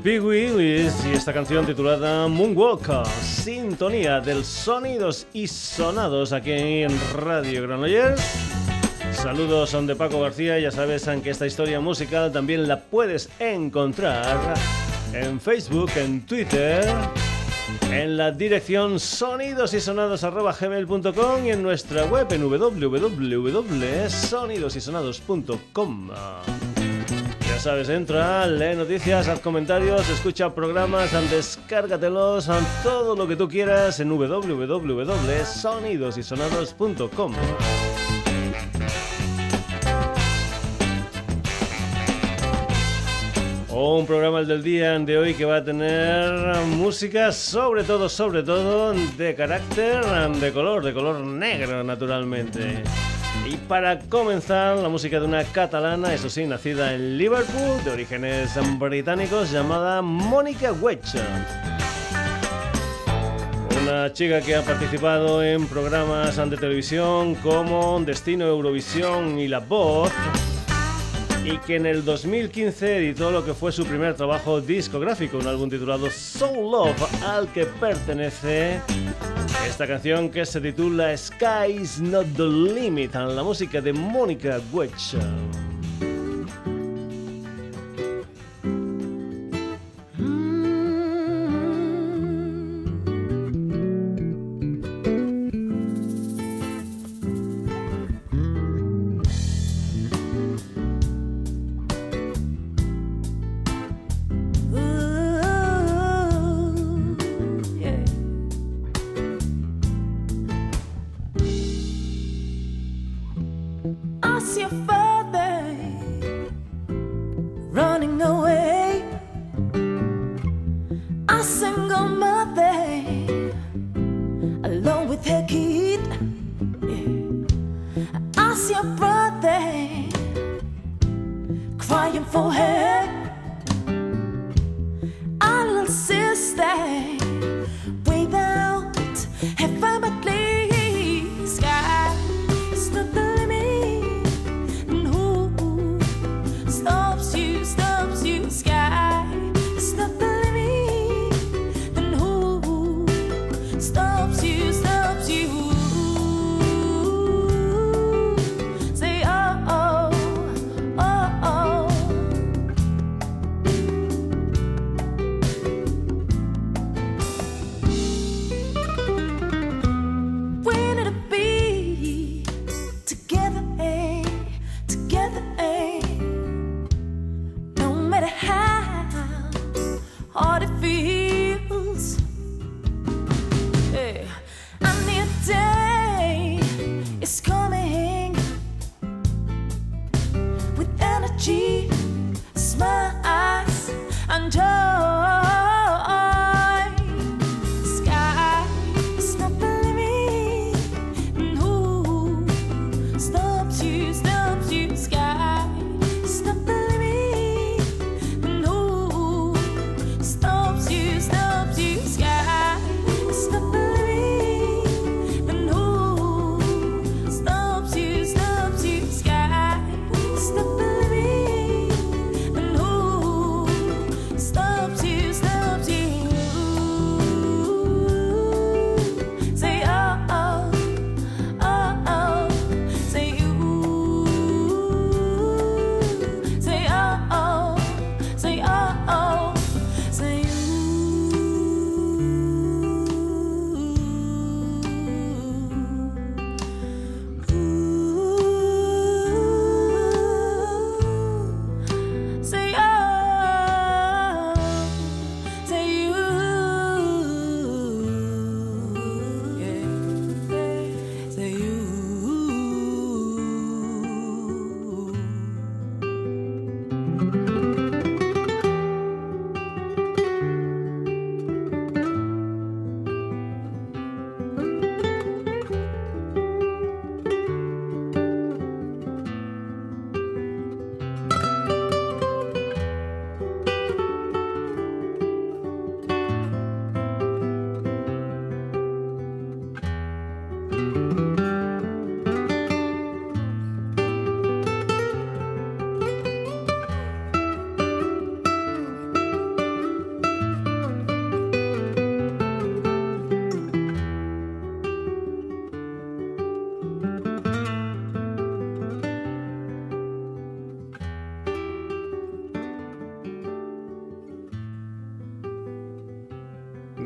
Willis y esta canción titulada Moonwalk, sintonía del sonidos y sonados aquí en Radio Granollers. Saludos son de Paco García, ya sabes que esta historia musical también la puedes encontrar en Facebook, en Twitter, en la dirección sonidosysonados.gmail.com y en nuestra web en www.sonidosysonados.com sabes, entra, lee noticias, haz comentarios, escucha programas, descárgatelos, todo lo que tú quieras en www.sonidosysonados.com. Un programa el del día de hoy que va a tener música sobre todo, sobre todo de carácter, de color, de color negro naturalmente. Y para comenzar, la música de una catalana, eso sí, nacida en Liverpool, de orígenes británicos, llamada Mónica Wedge. Una chica que ha participado en programas de televisión como Destino Eurovisión y La Voz y que en el 2015 editó lo que fue su primer trabajo discográfico, un álbum titulado Soul Love, al que pertenece esta canción que se titula Sky's Not the Limit, la música de Mónica Wedge.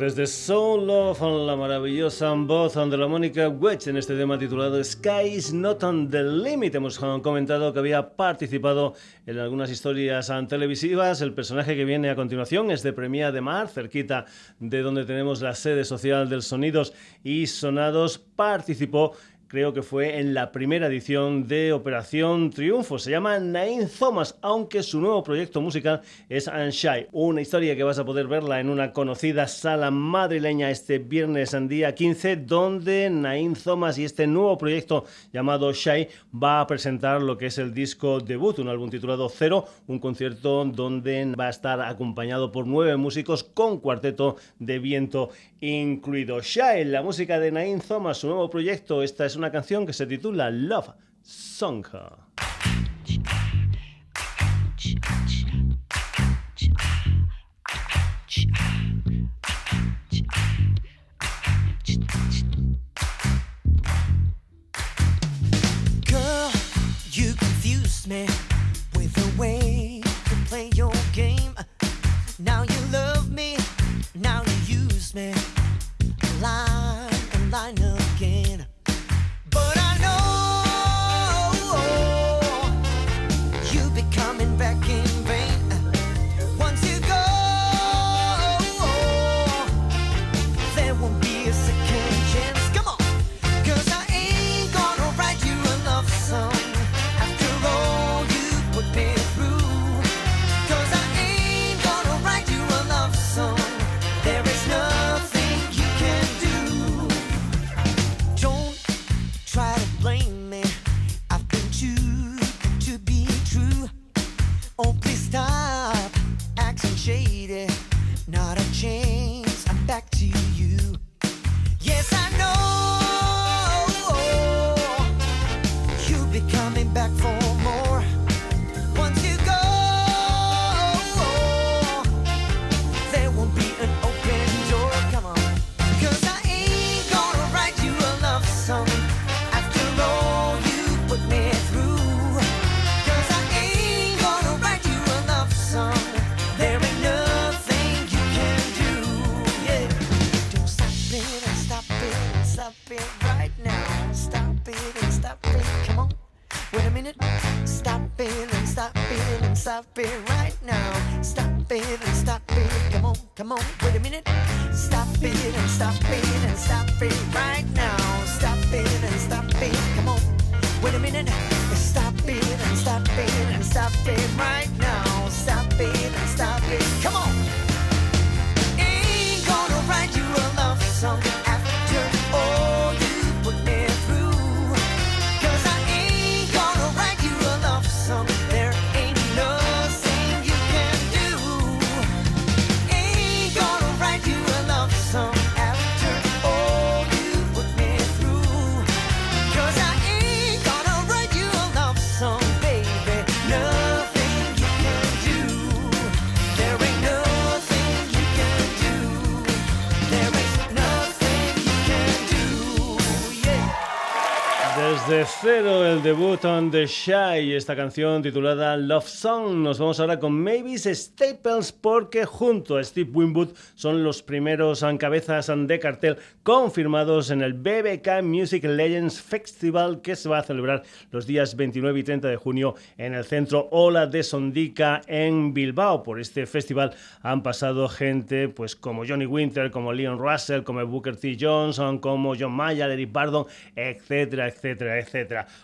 Desde Soul Love, la maravillosa voz de la Mónica Wedge en este tema titulado Sky is not on the limit. Hemos comentado que había participado en algunas historias televisivas. El personaje que viene a continuación es de Premia de Mar, cerquita de donde tenemos la sede social del Sonidos y Sonados. Participó creo que fue en la primera edición de Operación Triunfo. Se llama Nain Thomas, aunque su nuevo proyecto musical es Unshy, una historia que vas a poder verla en una conocida sala madrileña este viernes en día 15, donde Nain Thomas y este nuevo proyecto llamado Shy va a presentar lo que es el disco debut, un álbum titulado Cero, un concierto donde va a estar acompañado por nueve músicos con cuarteto de viento incluido. Shy, la música de Nain Thomas, su nuevo proyecto, esta es una canción que se titula Love Song. Me with way play your game. Now cero el debut on The Shy, esta canción titulada Love Song. Nos vamos ahora con Mavis Staples porque junto a Steve Winwood son los primeros cabezas de cartel confirmados en el BBK Music Legends Festival que se va a celebrar los días 29 y 30 de junio en el centro Ola de Sondica en Bilbao. Por este festival han pasado gente pues como Johnny Winter, como Leon Russell, como Booker T. Johnson, como John Mayer, Eric Bardon, etcétera, etcétera, etcétera.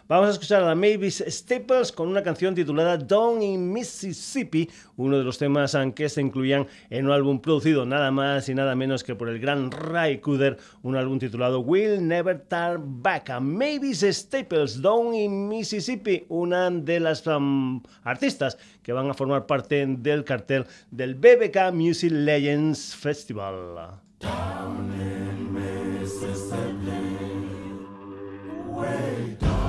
Vamos a escuchar a Mavis Staples con una canción titulada Down in Mississippi, uno de los temas que se incluían en un álbum producido nada más y nada menos que por el gran Ray Cooder, un álbum titulado Will Never Turn Back. A Mavis Staples, Down in Mississippi, una de las um, artistas que van a formar parte del cartel del BBK Music Legends Festival. Down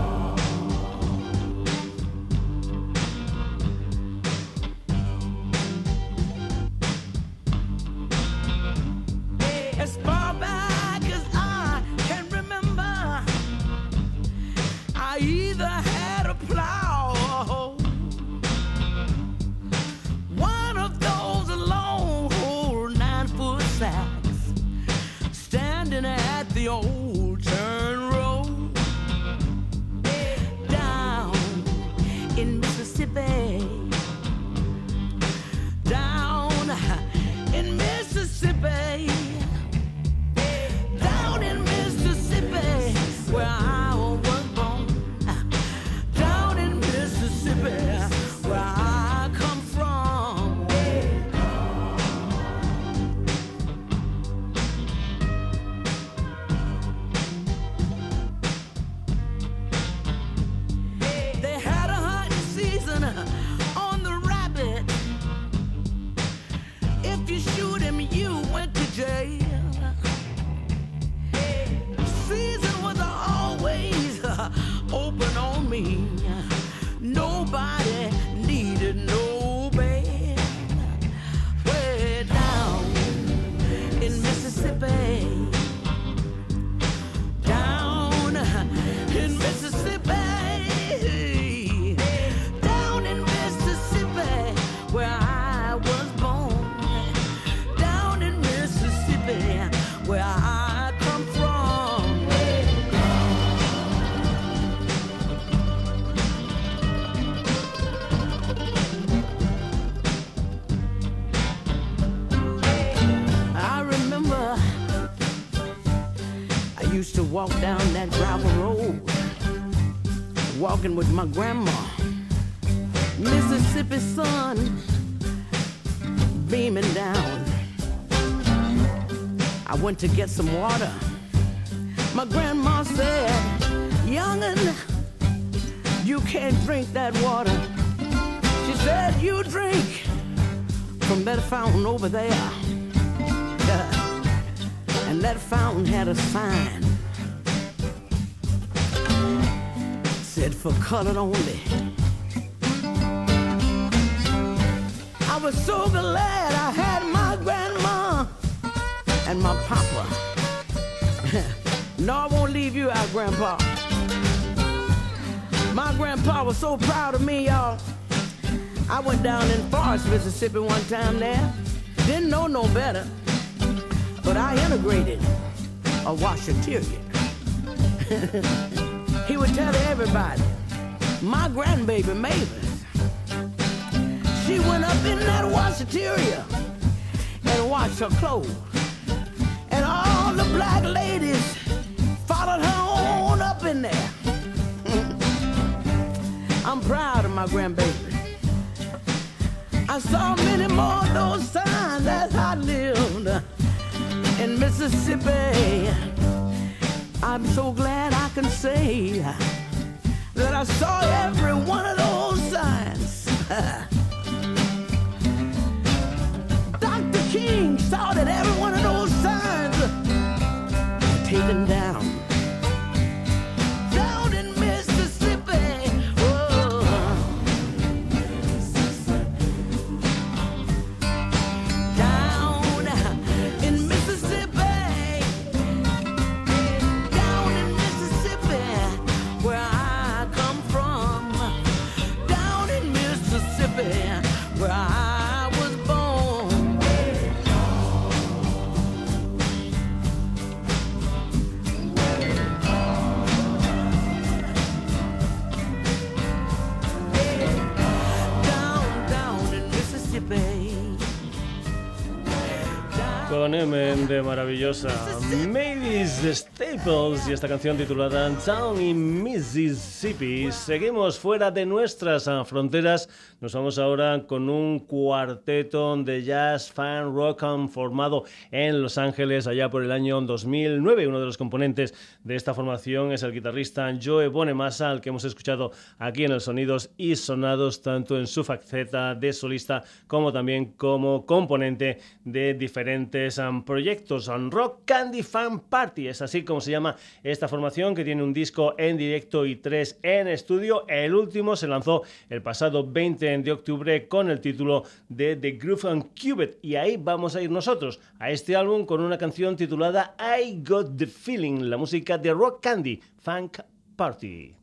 walking with my grandma. Mississippi sun beaming down. I went to get some water. My grandma said, Youngin', you can't drink that water. She said, You drink from that fountain over there. and that fountain had a sign. For colored only. I was so glad I had my grandma and my papa. no, I won't leave you out, Grandpa. My grandpa was so proud of me, y'all. I went down in Forest, Mississippi one time there. Didn't know no better, but I integrated a washateria. would tell everybody, my grandbaby Mavis, she went up in that washateria and washed her clothes. And all the black ladies followed her on up in there. I'm proud of my grandbaby. I saw many more of those signs as I lived in Mississippi. I'm so glad I can say that I saw every one of those signs. Dr. King saw that every one of those signs taken down. De maravillosa Mavis Staples y esta canción titulada Town in Mississippi. Seguimos fuera de nuestras ah, fronteras. Nos vamos ahora con un cuarteto de jazz fan rock formado en Los Ángeles allá por el año 2009. Uno de los componentes de esta formación es el guitarrista Joe Bonemassa, al que hemos escuchado aquí en el Sonidos y Sonados, tanto en su faceta de solista como también como componente de diferentes ah, proyectos. Rock Candy Fan Party es así como se llama esta formación que tiene un disco en directo y tres en estudio. El último se lanzó el pasado 20 de octubre con el título de The Groove and Cubit y ahí vamos a ir nosotros a este álbum con una canción titulada I Got the Feeling, la música de Rock Candy Funk Party.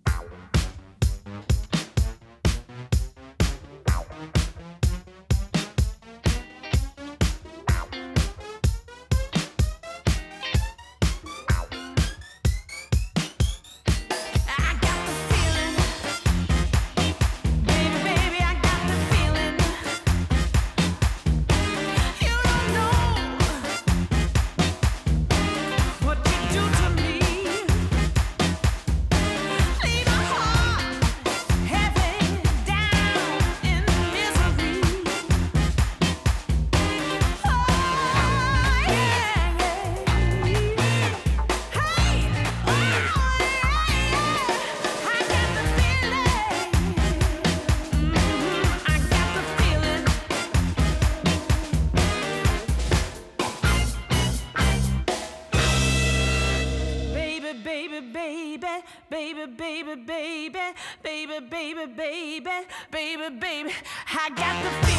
baby, baby, I got the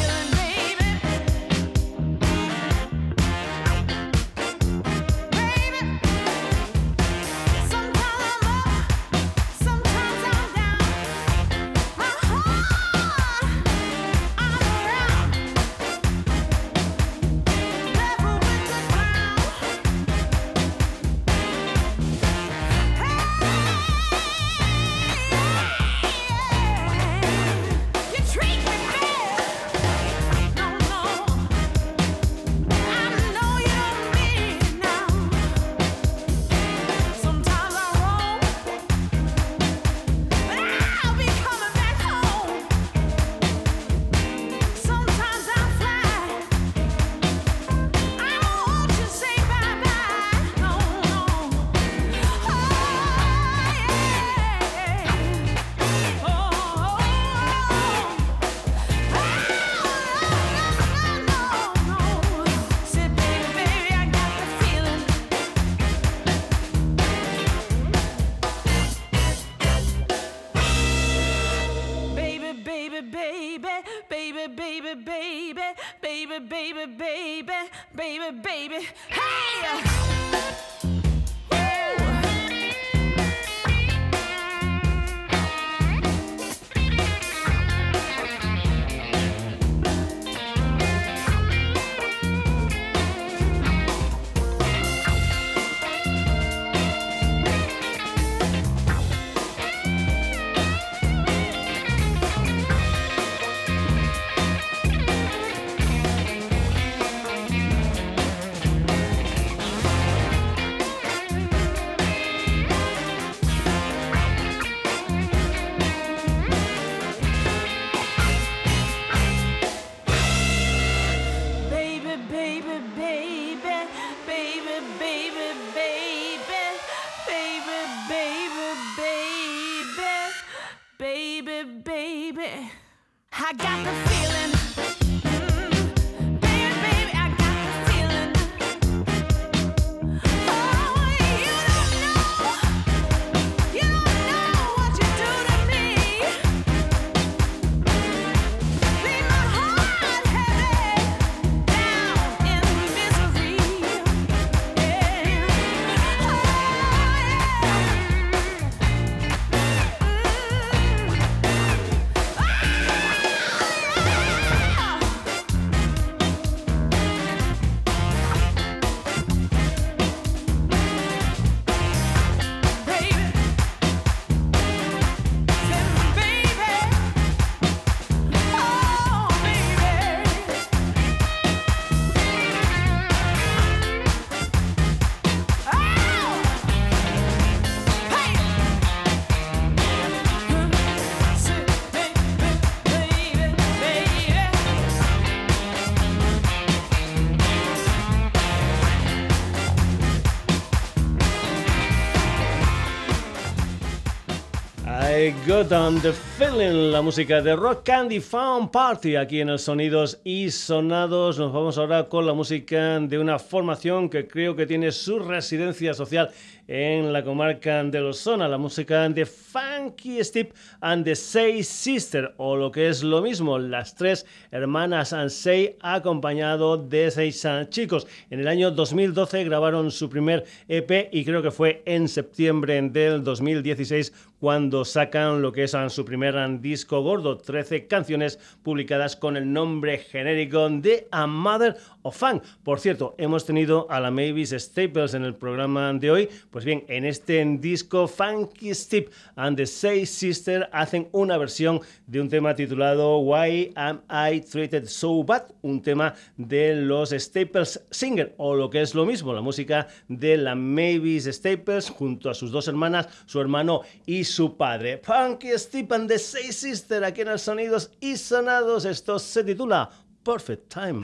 Got on the Feeling, la música de Rock Candy Found Party aquí en el Sonidos y Sonados. Nos vamos ahora con la música de una formación que creo que tiene su residencia social en la comarca de Lozona, la música de Funky Steve and the Say Sister, o lo que es lo mismo, las tres hermanas Ansei acompañado de seis chicos. En el año 2012 grabaron su primer EP y creo que fue en septiembre del 2016 cuando sacan lo que es su primer disco gordo, 13 canciones publicadas con el nombre genérico de A Mother of Funk. Por cierto, hemos tenido a la Mavis Staples en el programa de hoy. Pues bien, en este disco Funky Steve and the Say Sister hacen una versión de un tema titulado Why Am I Treated So Bad? Un tema de los Staples Singer, o lo que es lo mismo, la música de la Mavis Staples junto a sus dos hermanas, su hermano y su padre. Funky Steve and the Say Sister, aquí en el Sonidos y Sonados. Esto se titula Perfect Time.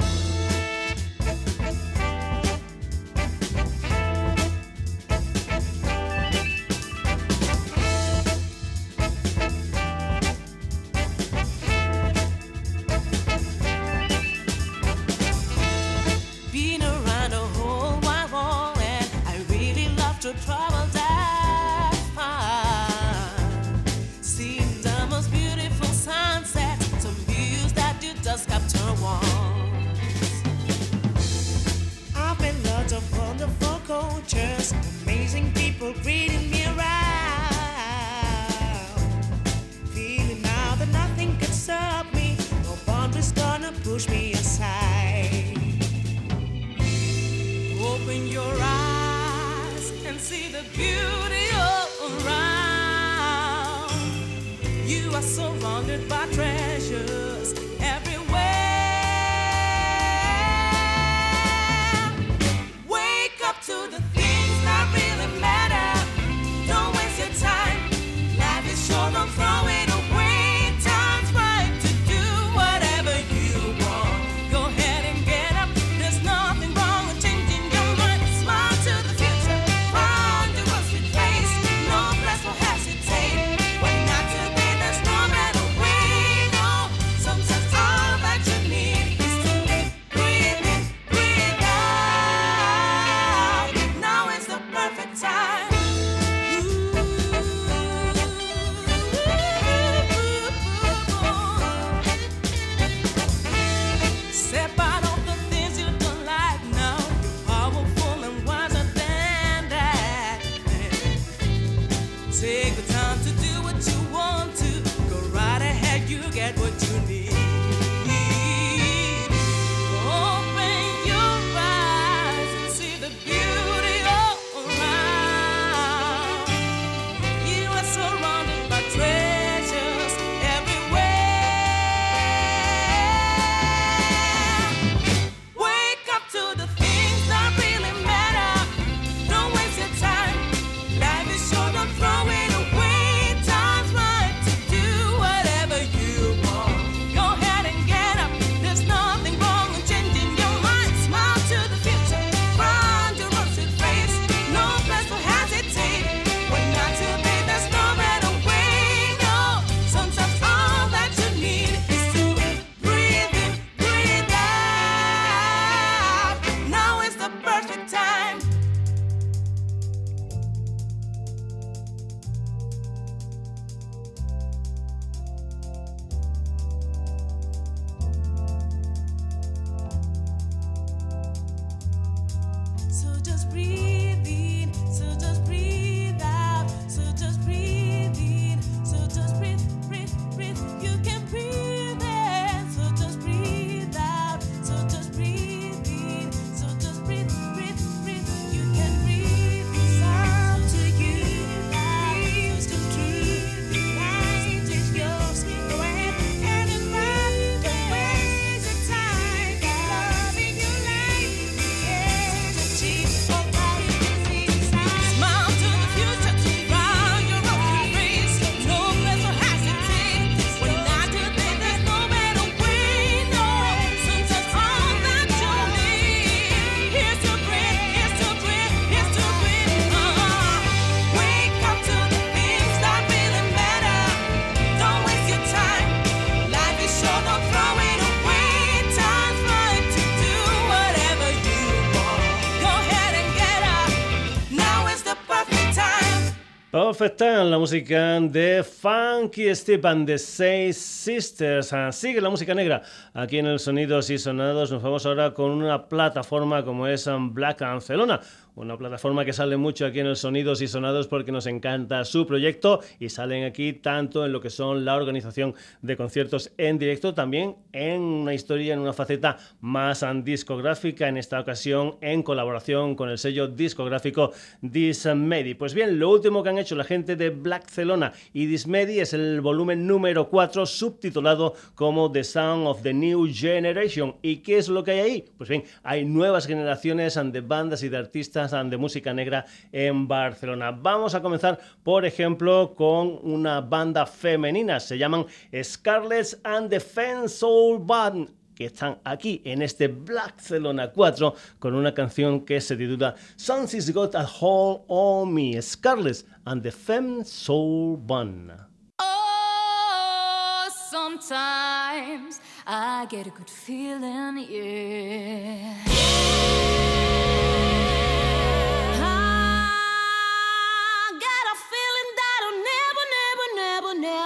Perfect la música de Funky Steve and the Seis Sisters. Ah, sigue la música negra aquí en el Sonidos y Sonados. Nos vamos ahora con una plataforma como es Black Barcelona una plataforma que sale mucho aquí en el Sonidos y Sonados porque nos encanta su proyecto y salen aquí tanto en lo que son la organización de conciertos en directo, también en una historia, en una faceta más discográfica, en esta ocasión en colaboración con el sello discográfico Dismedi. Pues bien, lo último que han hecho la gente de Blackcelona y Dismedi es el volumen número 4 subtitulado como The Sound of the New Generation. ¿Y qué es lo que hay ahí? Pues bien, hay nuevas generaciones de bandas y de artistas de música negra en Barcelona. Vamos a comenzar, por ejemplo, con una banda femenina. Se llaman Scarlett and the Fan Soul Band que están aquí en este Barcelona 4 con una canción que se titula Sun's Got a Hold on Me, Scarlett and the Femme Soul Band. Oh, sometimes I get a good feeling, yeah.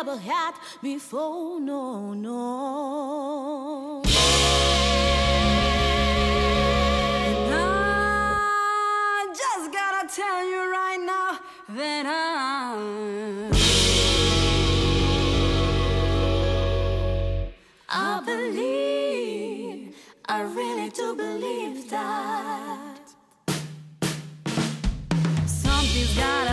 Never had before, no, no. And I just gotta tell you right now that I'm. I believe, I really do believe that something's gotta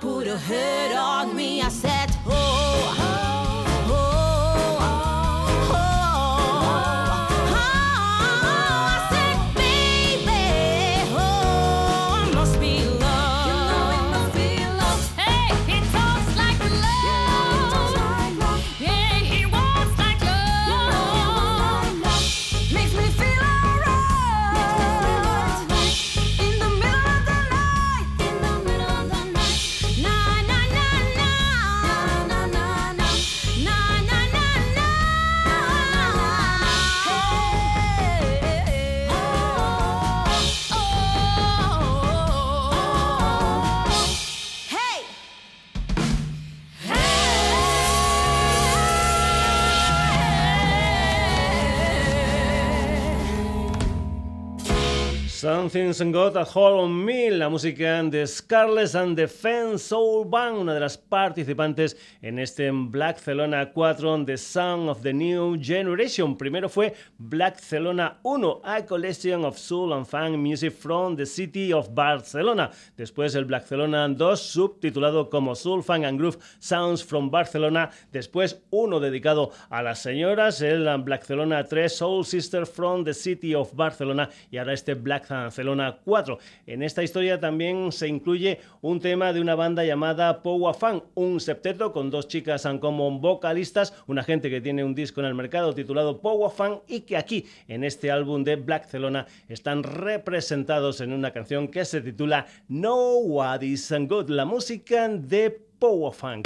put a hurt on me. I said, Something's Got a Hold on Me, la música de Scarlett and the Fence Soul Band, una de las participantes en este Black Celona 4 The Sound of the New Generation. Primero fue Black Celona 1, A Collection of Soul and Funk Music from the City of Barcelona. Después el Black Celona 2, subtitulado como Soul Funk and Groove Sounds from Barcelona. Después uno dedicado a las señoras, el Black Celona 3, Soul Sister from the City of Barcelona. Y ahora este Black Celona 4. En esta historia también se incluye un tema de una banda llamada Powa Fan, un septeto con dos chicas como vocalistas, una gente que tiene un disco en el mercado titulado Powa Fan y que aquí en este álbum de Black Celona están representados en una canción que se titula No What Is Good, la música de Powa Fan.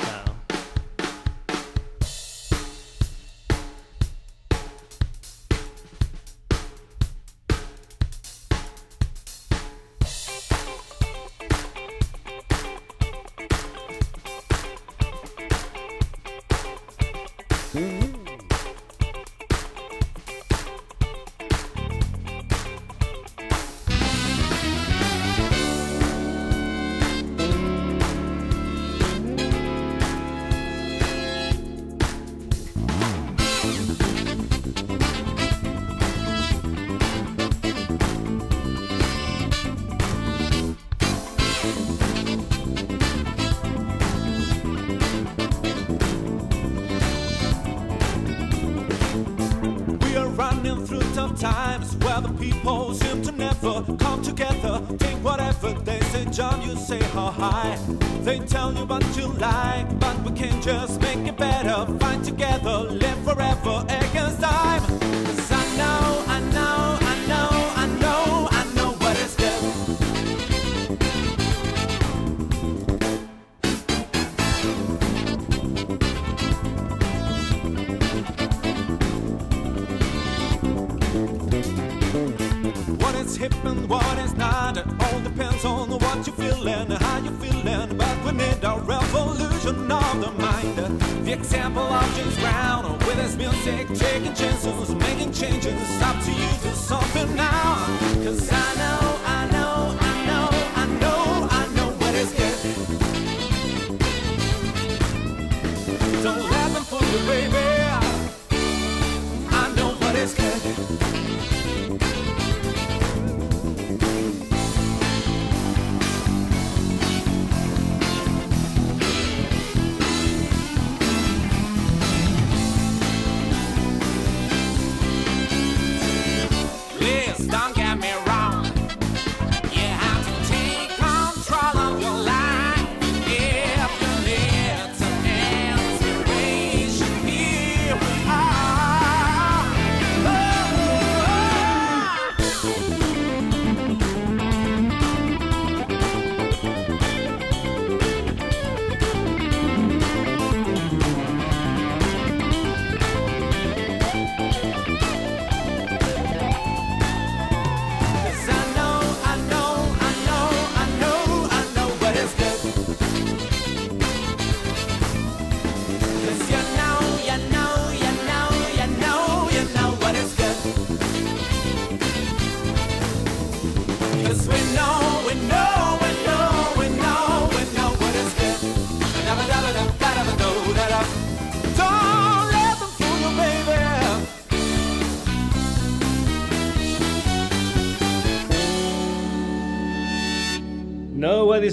Can just make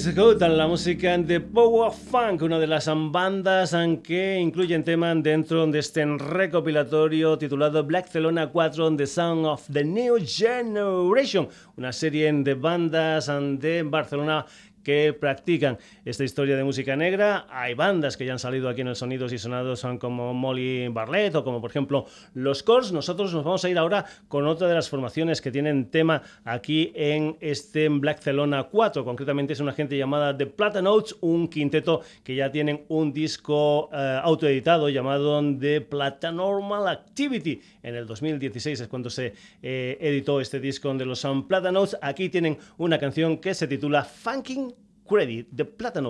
Nobody's Good, la música de Power Funk, una de las bandas que incluyen temas dentro de este recopilatorio titulado Black Celona 4 The Sound of the New Generation, una serie de bandas de Barcelona que practican esta historia de música negra. Hay bandas que ya han salido aquí en el Sonidos y Sonados, son como Molly Barlett o como por ejemplo Los Cors. Nosotros nos vamos a ir ahora con otra de las formaciones que tienen tema aquí en este Black Celona 4. Concretamente es una gente llamada The Plata Notes, un quinteto que ya tienen un disco eh, autoeditado llamado The Plata Normal Activity. En el 2016 es cuando se eh, editó este disco de los Sun. Aquí tienen una canción que se titula Funking Credit, the Plata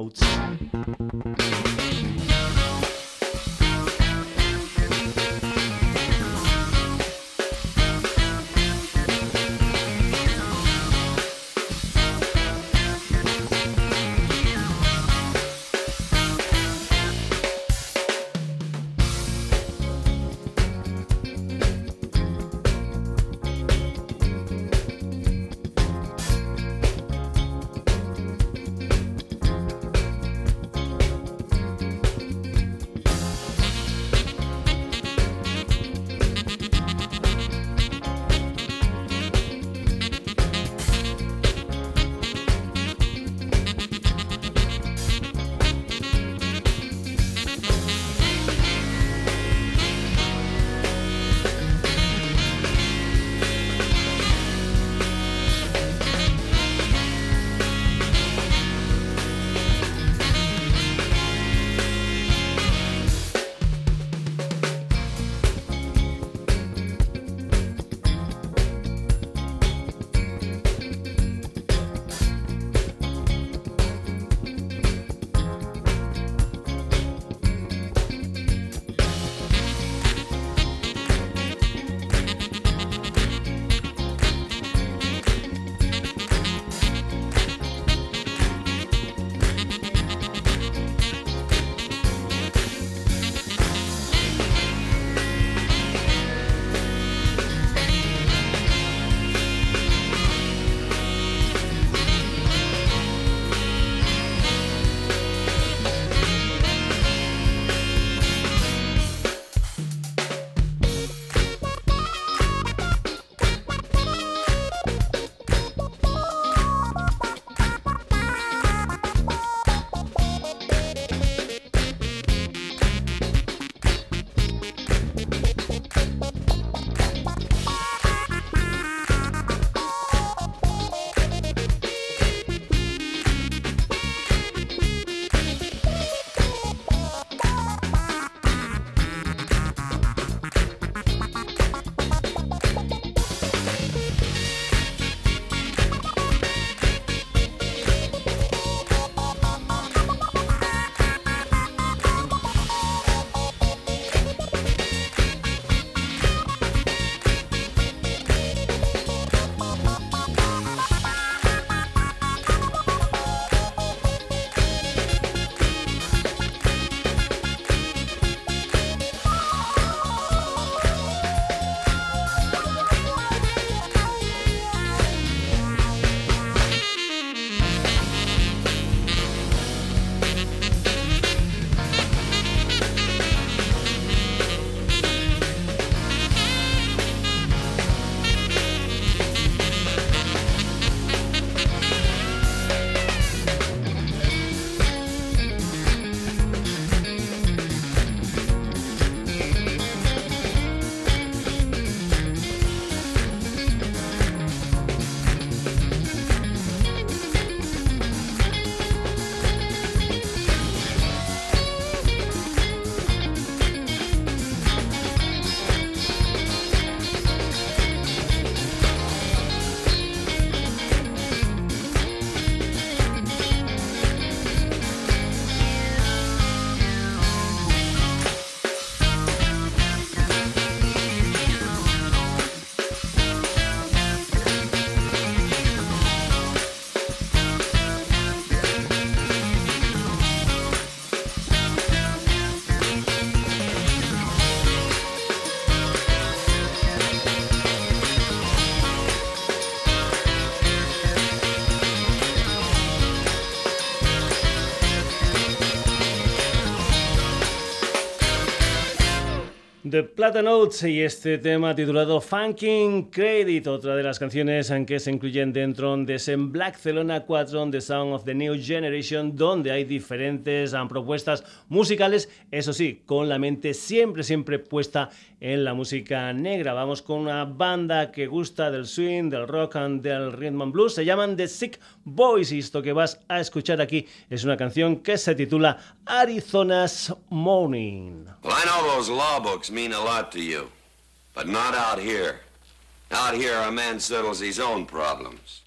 The Plata Notes y este tema titulado Funking Credit, otra de las canciones en que se incluyen dentro de ese Black Celona 4 The Sound of the New Generation, donde hay diferentes um, propuestas musicales, eso sí, con la mente siempre, siempre puesta en la música negra. Vamos con una banda que gusta del swing, del rock and del rhythm and blues, se llaman The Sick Boys y esto que vas a escuchar aquí es una canción que se titula Arizona's Morning. Well, I know those law books mean a lot to you, but not out here. Out here, a man settles his own problems.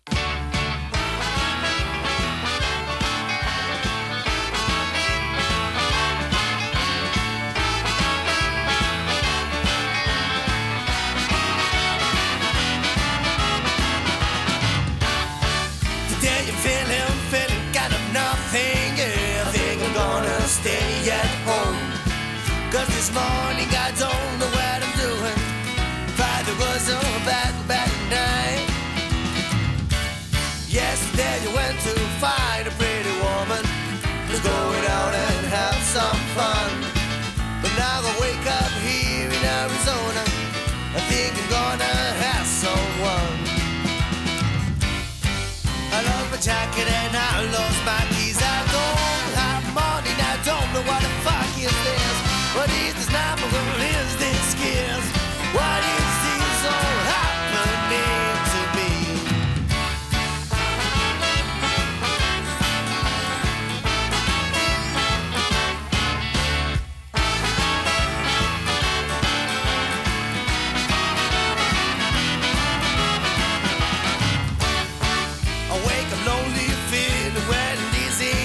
Today you're feeling, feeling What is this? What is this? What is this all happening to me? I wake up lonely, feeling wet and dizzy.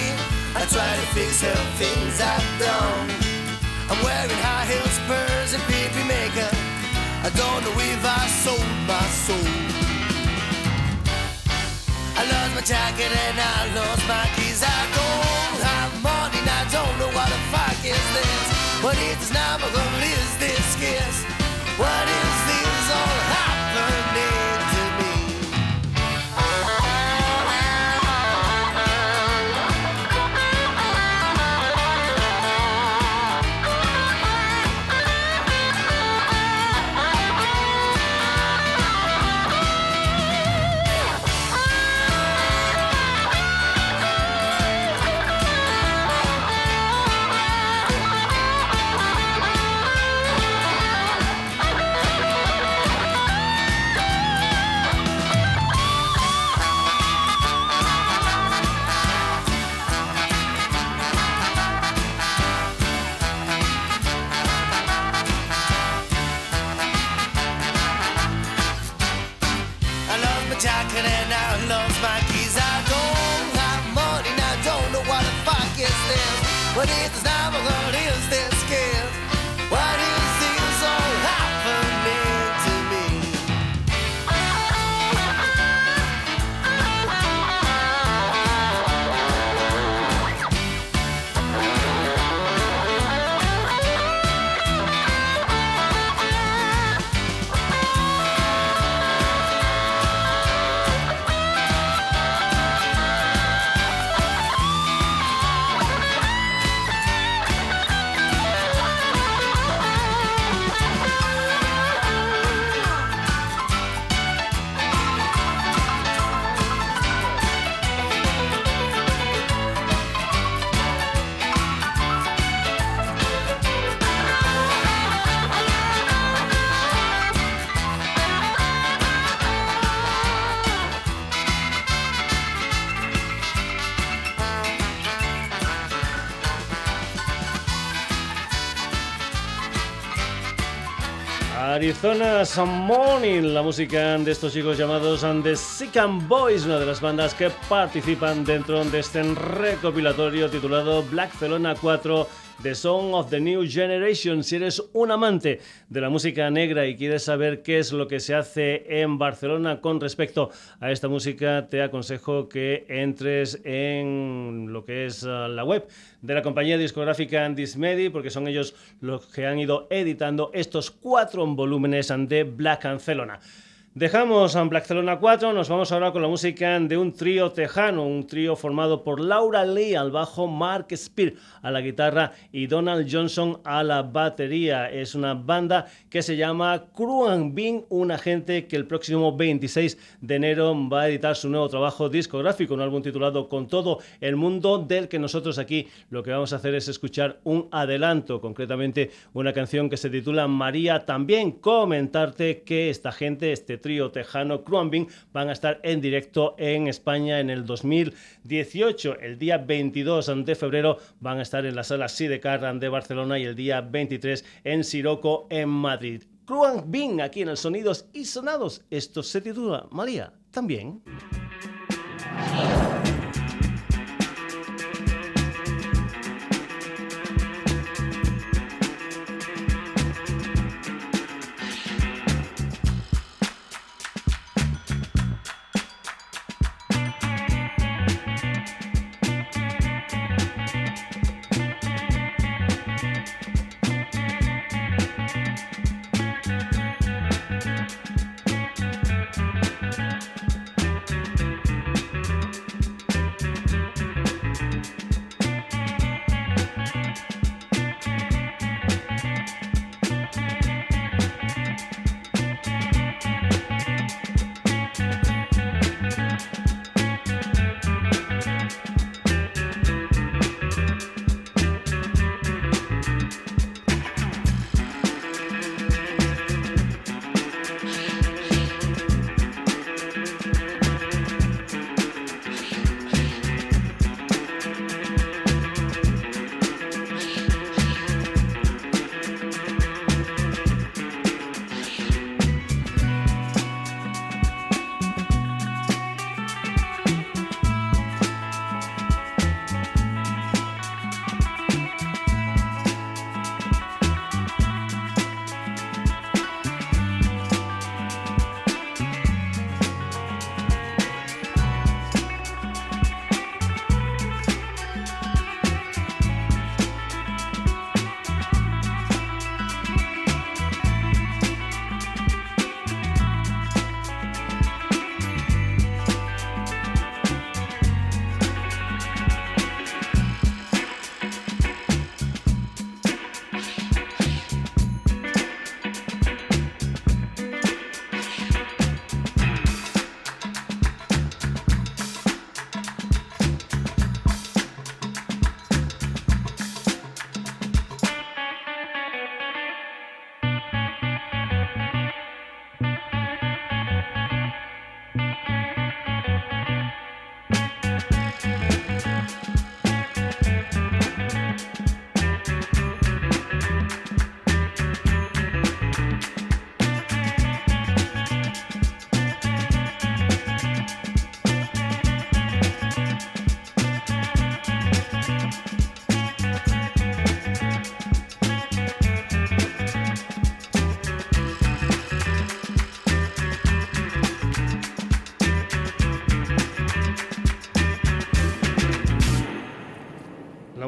I try to fix the things I've done. Don't know if I sold my soul. I lost my jacket and I lost my keys. I don't have money and I don't know what the fuck is this. What is this number? What is this kiss? What is this but it's never Arizona Morning, la música de estos chicos llamados The Sick Boys, una de las bandas que participan dentro de este recopilatorio titulado Black Celona 4 The Song of the New Generation. Si eres un amante de la música negra y quieres saber qué es lo que se hace en Barcelona con respecto a esta música, te aconsejo que entres en lo que es uh, la web de la compañía discográfica Dismedi, porque son ellos los que han ido editando estos cuatro volúmenes de Black Celona. Dejamos a Barcelona 4, nos vamos ahora con la música de un trío tejano, un trío formado por Laura Lee al bajo, Mark Spear a la guitarra y Donald Johnson a la batería. Es una banda que se llama Cruan Bean, una gente que el próximo 26 de enero va a editar su nuevo trabajo discográfico, un álbum titulado Con todo el mundo, del que nosotros aquí lo que vamos a hacer es escuchar un adelanto, concretamente una canción que se titula María. También comentarte que esta gente, este trío tejano Cruambing van a estar en directo en España en el 2018. El día 22 de febrero van a estar en la sala Sidecar de Barcelona y el día 23 en Siroco en Madrid. Cruambing aquí en el Sonidos y Sonados. Esto se titula María también.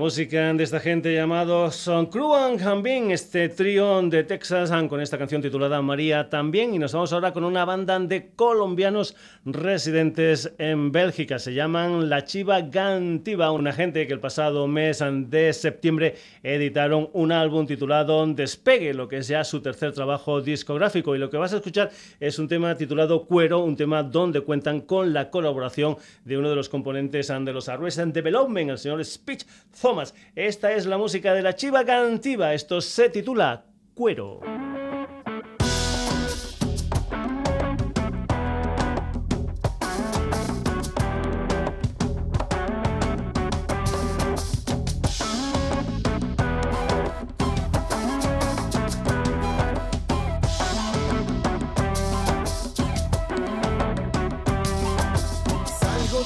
Música de esta gente llamados Son Cruan Hambin, este trío de Texas, con esta canción titulada María también. Y nos vamos ahora con una banda de colombianos residentes en Bélgica. Se llaman La Chiva Gantiva, una gente que el pasado mes de septiembre editaron un álbum titulado Despegue, lo que es ya su tercer trabajo discográfico. Y lo que vas a escuchar es un tema titulado Cuero, un tema donde cuentan con la colaboración de uno de los componentes de los Arrested Development, el señor Speech Thomas. Esta es la música de la Chiva Cantiva. Esto se titula Cuero.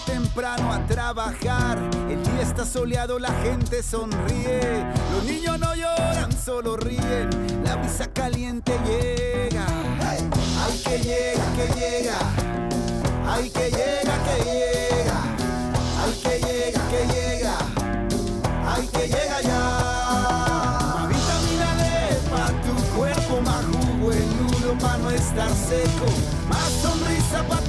temprano a trabajar. Está soleado, la gente sonríe. Los niños no lloran, solo ríen. La brisa caliente llega. Ay, que llega, que llega. Ay, que llega, que llega. Ay, que llega, que llega. Ay, que llega ya. Más vitamina D pa' tu cuerpo, más jugo el nudo pa' no estar seco. Más Reza pa'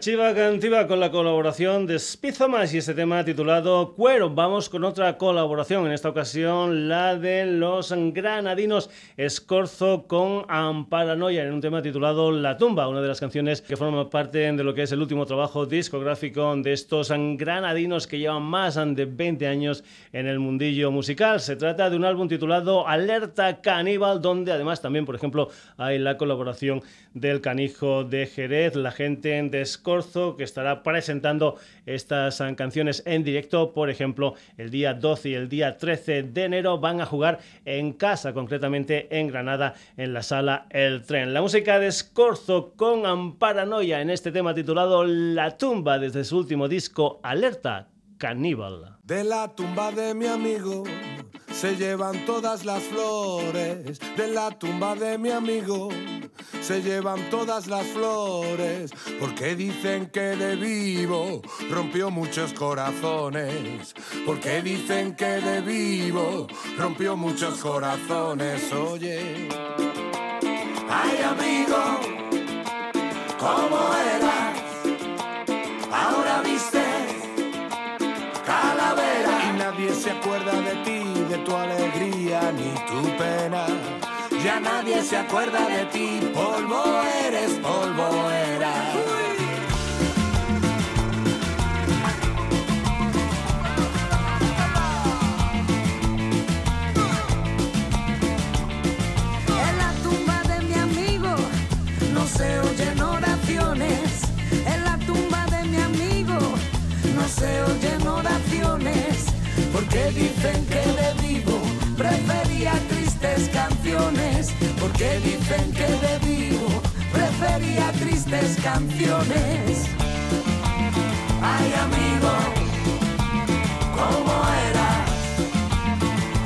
chiva cantiva con la colaboración de Spizomas y este tema titulado Cuero. Vamos con otra colaboración, en esta ocasión la de los granadinos Escorzo con Amparanoia en un tema titulado La tumba, una de las canciones que forman parte de lo que es el último trabajo discográfico de estos granadinos que llevan más de 20 años en el mundillo musical. Se trata de un álbum titulado Alerta Caníbal, donde además también, por ejemplo, hay la colaboración del canijo de Jerez, la gente de Escorzo, que estará presentando estas canciones en directo. Por ejemplo, el día 12 y el día 13 de enero van a jugar en casa, concretamente en Granada, en la sala El Tren. La música de Escorzo con Amparanoia en este tema titulado La tumba desde su último disco Alerta De la tumba de mi amigo se llevan todas las flores. De la tumba de mi amigo se llevan todas las flores. Porque dicen que de vivo rompió muchos corazones. Porque dicen que de vivo rompió muchos corazones. Oye, ay amigo, ¿cómo eras? Ahora viste acuerda de ti, de tu alegría ni tu pena. Ya nadie se acuerda de ti, polvo eres, polvo eras. Se oyen oraciones. En la tumba de mi amigo no se oyen. Porque dicen que de vivo prefería tristes canciones. Porque dicen que de vivo prefería tristes canciones. Ay amigo, ¿cómo eras?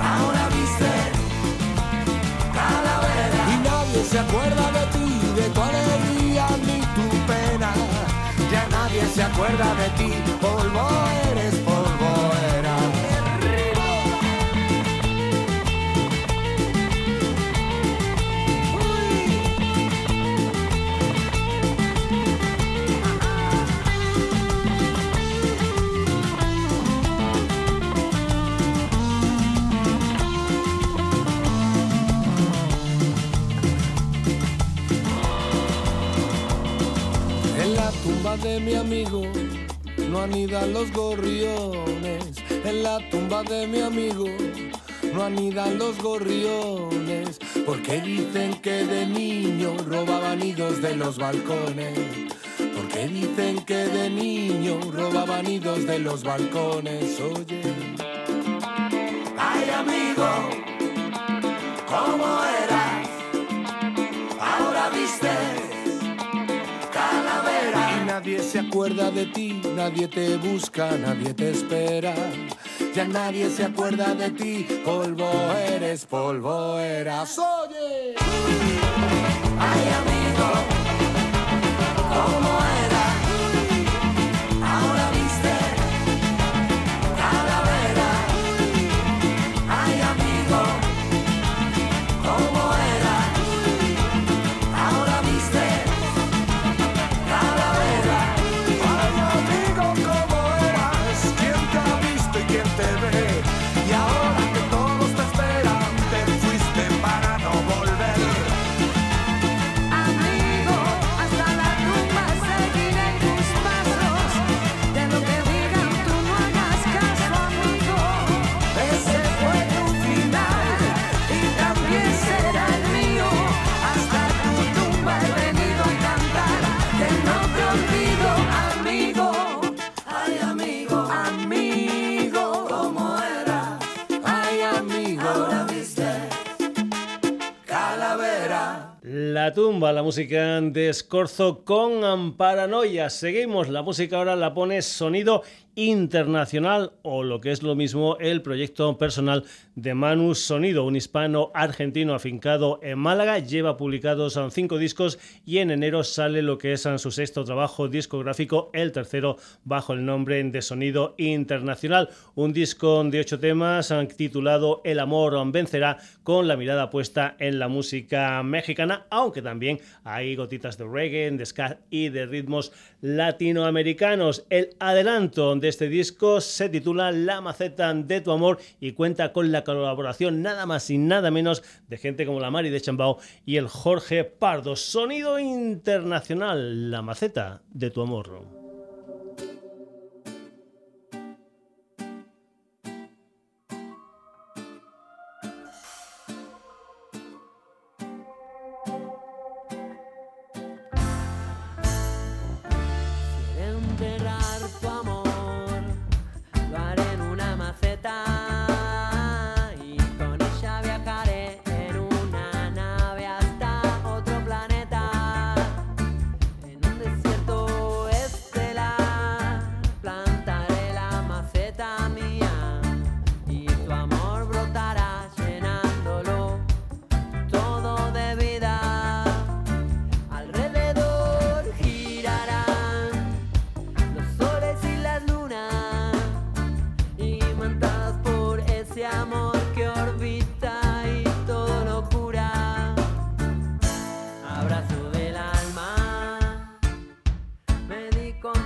Ahora viste calavera. Y nadie se acuerda de ti, de tu alegría ni tu pena. Ya nadie se acuerda de ti, polvo de mi amigo no anidan los gorriones. En la tumba de mi amigo no anidan los gorriones. Porque dicen que de niño robaban nidos de los balcones. Porque dicen que de niño robaban nidos de los balcones. Oye. Ay amigo, ¿cómo eras? Nadie se acuerda de ti, nadie te busca, nadie te espera. Ya nadie se acuerda de ti, polvo eres, polvo eras. Oye. Ay amigo, ¿cómo eras? Tumba, la música de Scorzo con Paranoia. Seguimos, la música ahora la pone sonido internacional o lo que es lo mismo el proyecto personal de Manu Sonido, un hispano argentino afincado en Málaga, lleva publicados um, cinco discos y en enero sale lo que es um, su sexto trabajo discográfico, el tercero bajo el nombre de Sonido Internacional, un disco de ocho temas um, titulado El amor vencerá con la mirada puesta en la música mexicana, aunque también hay gotitas de reggae, de ska y de ritmos latinoamericanos. El adelanto de este disco se titula La maceta de tu amor y cuenta con la colaboración nada más y nada menos de gente como la Mari de Chambao y el Jorge Pardo. Sonido internacional, La maceta de tu amor.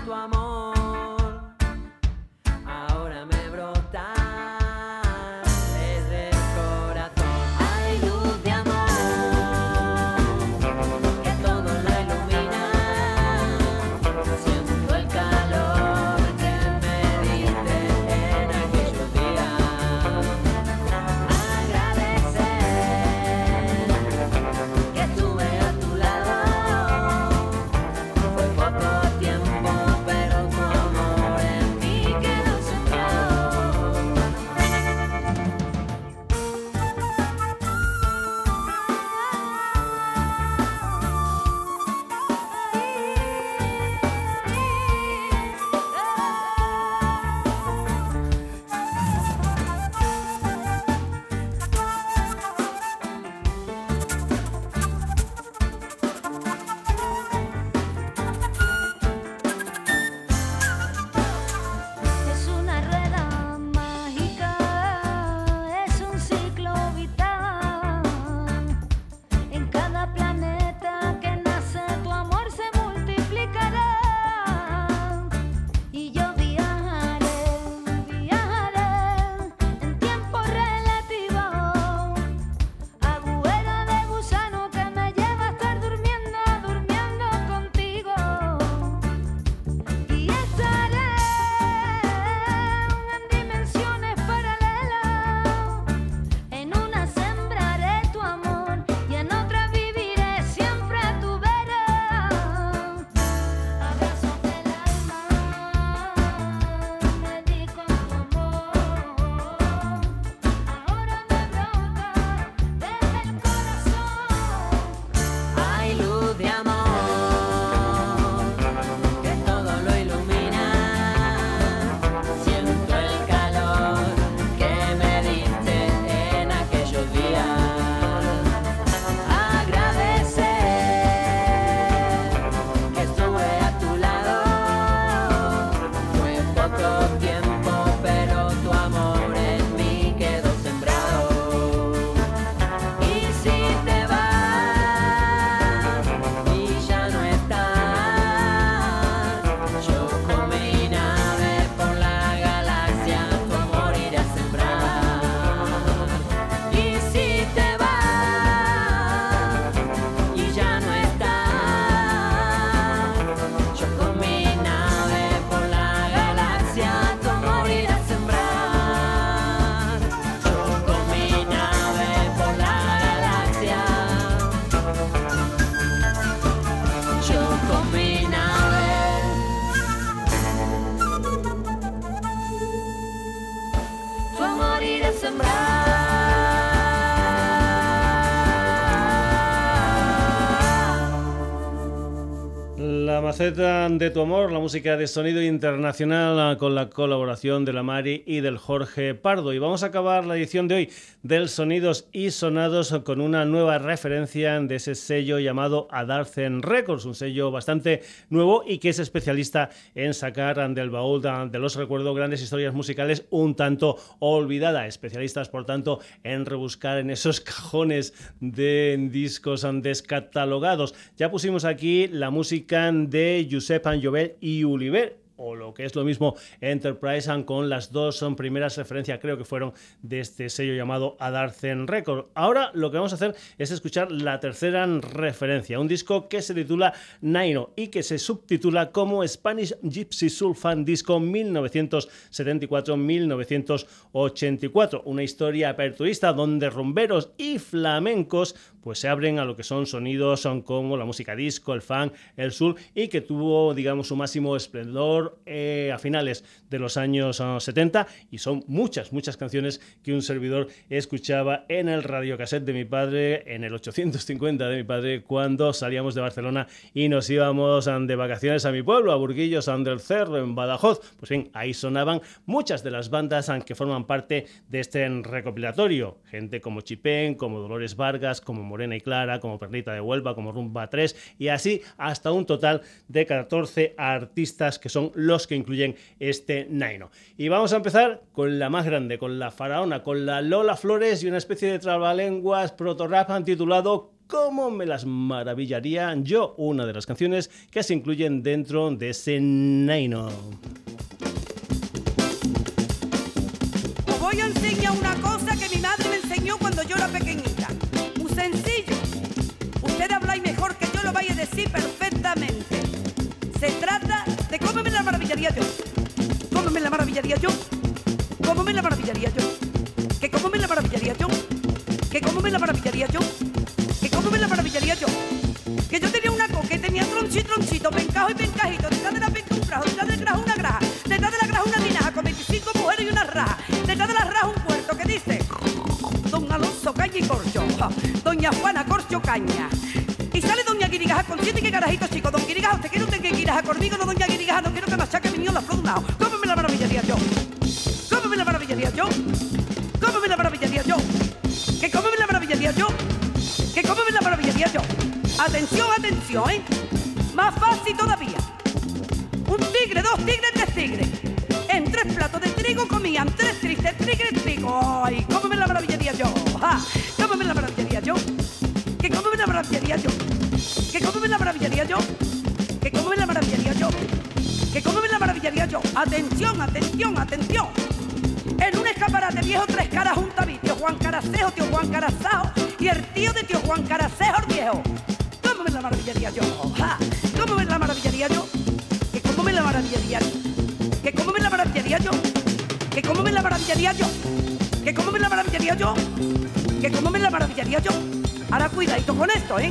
tu amor. La maceta de tu amor, la música de sonido internacional ah, con la colaboración de la Mari y del Jorge Pardo. Y vamos a acabar la edición de hoy del Sonidos y Sonados con una nueva referencia de ese sello llamado Adarcen Records, un sello bastante nuevo y que es especialista en sacar ah, del baúl ah, de los recuerdos grandes historias musicales un tanto olvidadas. Especialistas, por tanto, en rebuscar en esos cajones de discos descatalogados. Ya pusimos aquí la música de Josep Anjovel y Oliver o lo que es lo mismo Enterprise and con las dos son primeras referencias creo que fueron de este sello llamado Adarcen Record. Ahora lo que vamos a hacer es escuchar la tercera referencia, un disco que se titula Naino y que se subtitula como Spanish Gypsy Soul Fan Disco 1974-1984, una historia aperturista donde rumberos y flamencos pues se abren a lo que son sonidos son como la música disco, el fan, el soul y que tuvo digamos su máximo esplendor eh, a finales de los años 70 ah, y son muchas, muchas canciones que un servidor escuchaba en el radiocassette de mi padre, en el 850 de mi padre, cuando salíamos de Barcelona y nos íbamos ah, de vacaciones a mi pueblo, a Burguillos, San del Cerro, en Badajoz. Pues bien, ahí sonaban muchas de las bandas ah, que forman parte de este recopilatorio. Gente como Chipén, como Dolores Vargas, como Morena y Clara, como Perlita de Huelva, como Rumba 3 y así hasta un total de 14 artistas que son los que incluyen este Naino. Y vamos a empezar con la más grande, con la faraona, con la Lola Flores y una especie de trabalenguas proto-rap titulado ¿Cómo me las maravillaría yo? Una de las canciones que se incluyen dentro de ese Naino. Voy a enseñar una cosa que mi madre me enseñó cuando yo era pequeñita. Sencillo. Usted habláis mejor que yo lo vaya a decir perfectamente. Se trata de cómo me la maravillaría yo. ¿Cómo me la maravillaría yo? ¿Cómo me la maravillaría yo? ¿Que cómo me la maravillaría yo? ¿Que cómo me la maravillaría yo? ¿Que cómo me la maravillaría yo? Que yo tenía una co que tenía tronchito, tronchito, pencajo y pencajito, detrás de la penca un trajo, detrás del grajo una graja, detrás de la graja una tinaja con 25 mujeres y una raja, detrás de la raja un puerto que dice Don Alonso Caña y Corcho, Doña Juana Corcho Caña. Y sale Doña Guirigaja con siete que carajito chico. Don Guirigaja, ¿usted quiere usted que Guirigaja conmigo? No, Doña Guirigaja, no quiero que machaque mi niño la flor ¿Cómo me la maravillaría yo? ¿Cómo me la maravillaría yo? ¿Cómo me la maravillaría yo? ¿Que cómo me la maravillaría yo? ¿Que cómo me la maravillaría yo? Atención, atención, ¿eh? Más fácil todavía. Un tigre, dos tigres, tres tigres. En tres platos de trigo comían tres tristes tigres trigo. ¡Ay! ¿Cómo me la maravillaría yo? ¡Ja! ¿Cómo me la maravillaría yo? ¿Que cómo me la maravillaría yo? ¿Que cómo me la maravillaría yo? ¿Que cómo me la maravillaría yo? ¿Que cómo me la maravillaría yo? Atención, atención, atención. En un escaparate viejo, tres caras junto a mí, tío Juan Caracejo, tío Juan Carazajo y el tío de tío Juan Caracejo el viejo. ¿Cómo me la maravillaría yo? ¡Ja! ¿Cómo me la maravillaría yo? ¿Que cómo me la maravillaría yo? ¿Que cómo me la maravillaría yo? ¿Que cómo me la maravillaría yo? ¿Que cómo me la maravillaría yo? ¿Que cómo me la maravillaría yo? Ahora cuidadito con esto, ¿eh?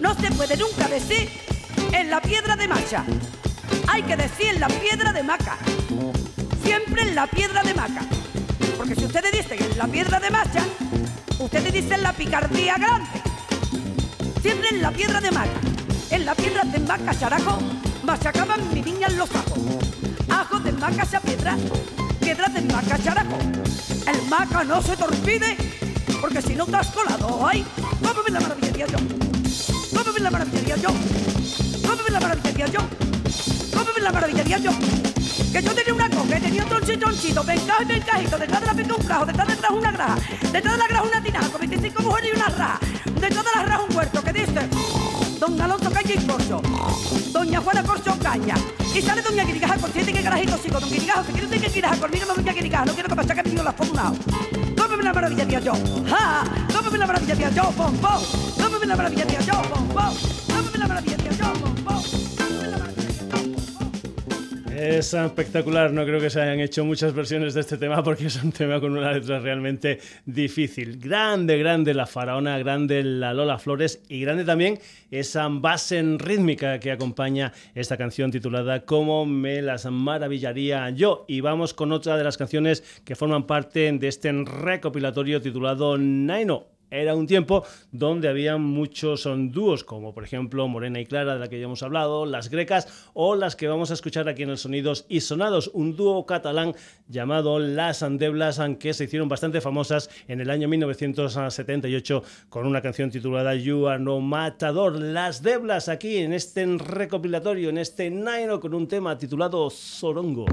No se puede nunca decir en la piedra de macha. Hay que decir en la piedra de maca. Siempre en la piedra de maca. Porque si ustedes dicen en la piedra de macha, ustedes dicen la picardía grande. Siempre en la piedra de maca. En la piedra de maca, characo, machacaban mi niña los ajos. Ajos de maca piedra, piedra de maca, characo. El maca no se torpide porque si no te has colado, ¡ay! ¿Cómo me la maravillaría yo? ¿Cómo me la maravillaría yo? ¿Cómo me la maravillaría yo? ¿Cómo me la maravillaría yo? Que yo tenía una coca, tenía un tronchito, tronchito, pencajo y pencajito, detrás de la penca un grajo, detrás de la una graja, detrás de la graja una tinaja, con 25 mujeres y una raja, detrás de la raja un huerto, que dice Don Alonso Caña y Corcho, Doña Juana Corcho Caña, y sale Doña Guirigaja con siete que carajito sigo, Don Guirigaja, ¿te quiero que Guirigaja conmigo? No, Doña Guirigaja, no quiero que machaque mi niño las un ¿Cómo me la maravillaría yo? ¡Ja! ¿Cómo me la maravillaría yo? ¡Pom, pom! ¿Cómo me la maravillaría yo? ¡Pom, pom! ¿Cómo me la maravillaría yo? ¡Pom, Es espectacular, no creo que se hayan hecho muchas versiones de este tema porque es un tema con una letra realmente difícil. Grande, grande la faraona, grande la Lola Flores y grande también esa base rítmica que acompaña esta canción titulada Cómo me las maravillaría yo. Y vamos con otra de las canciones que forman parte de este recopilatorio titulado Naino Era un tiempo donde había muchos son dúos, como por ejemplo Morena y Clara, de la que ya hemos hablado, Las Grecas o las que vamos a escuchar aquí en el Sonidos y Sonados, un dúo catalán llamado Las Andeblas, que se hicieron bastante famosas en el año 1978 con una canción titulada You Are No Matador. Las Deblas aquí en este recopilatorio, en este Naino, con un tema titulado Sorongo.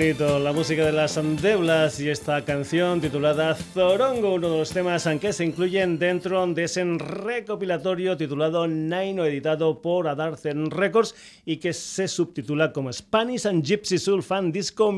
La música de las Andeblas y esta canción titulada Zorongo, uno de los temas que se incluyen dentro de ese recopilatorio titulado Naino, editado por Adarcen Records y que se subtitula como Spanish and Gypsy Soul Fan Disco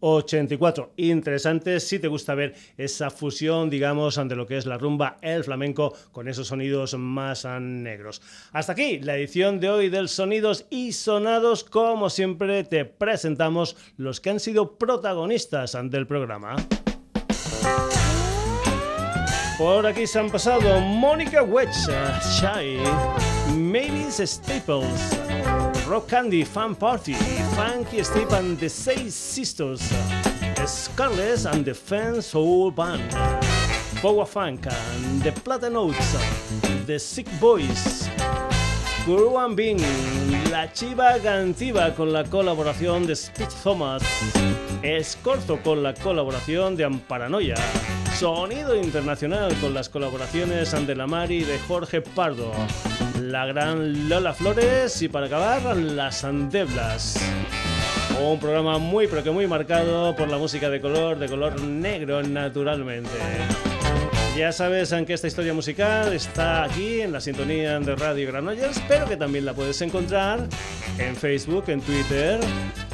1974-1984. Interesante si te gusta ver esa fusión, digamos, de lo que es la rumba, el flamenco, con esos sonidos más negros. Hasta aquí la edición de hoy del Sonidos y Sonados. Como siempre, te presentamos los que han sido protagonistas del programa. Por aquí se han pasado Mónica Wedge, Shy, Mavis Staples, Rock Candy Fan Party, Funky Steve and the Six Sisters, Scarlett and the Fan Soul Band, Power Funk and the Plata Notes, The Sick Boys, Guru and Bing, La Chiva Gantiva con la colaboración de Speech Thomas, Escorzo con la colaboración de Amparanoia, Sonido Internacional con las colaboraciones de la Mari de Jorge Pardo, la gran Lola Flores y para acabar, las Andeblas. Un programa muy pero que muy marcado por la música de color, de color negro naturalmente. Ya sabes en que esta historia musical está aquí en la sintonía de Radio Granollers, pero que también la puedes encontrar en Facebook, en Twitter.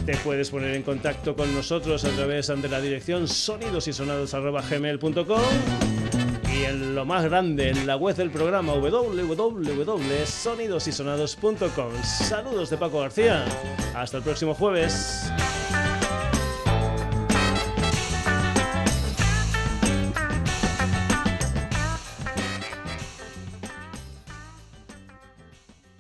Te puedes poner en contacto con nosotros a través de la dirección sonidosysonados.gmail.com y en lo más grande, en la web del programa www.sonidosysonados.com. Saludos de Paco García. Hasta el próximo jueves.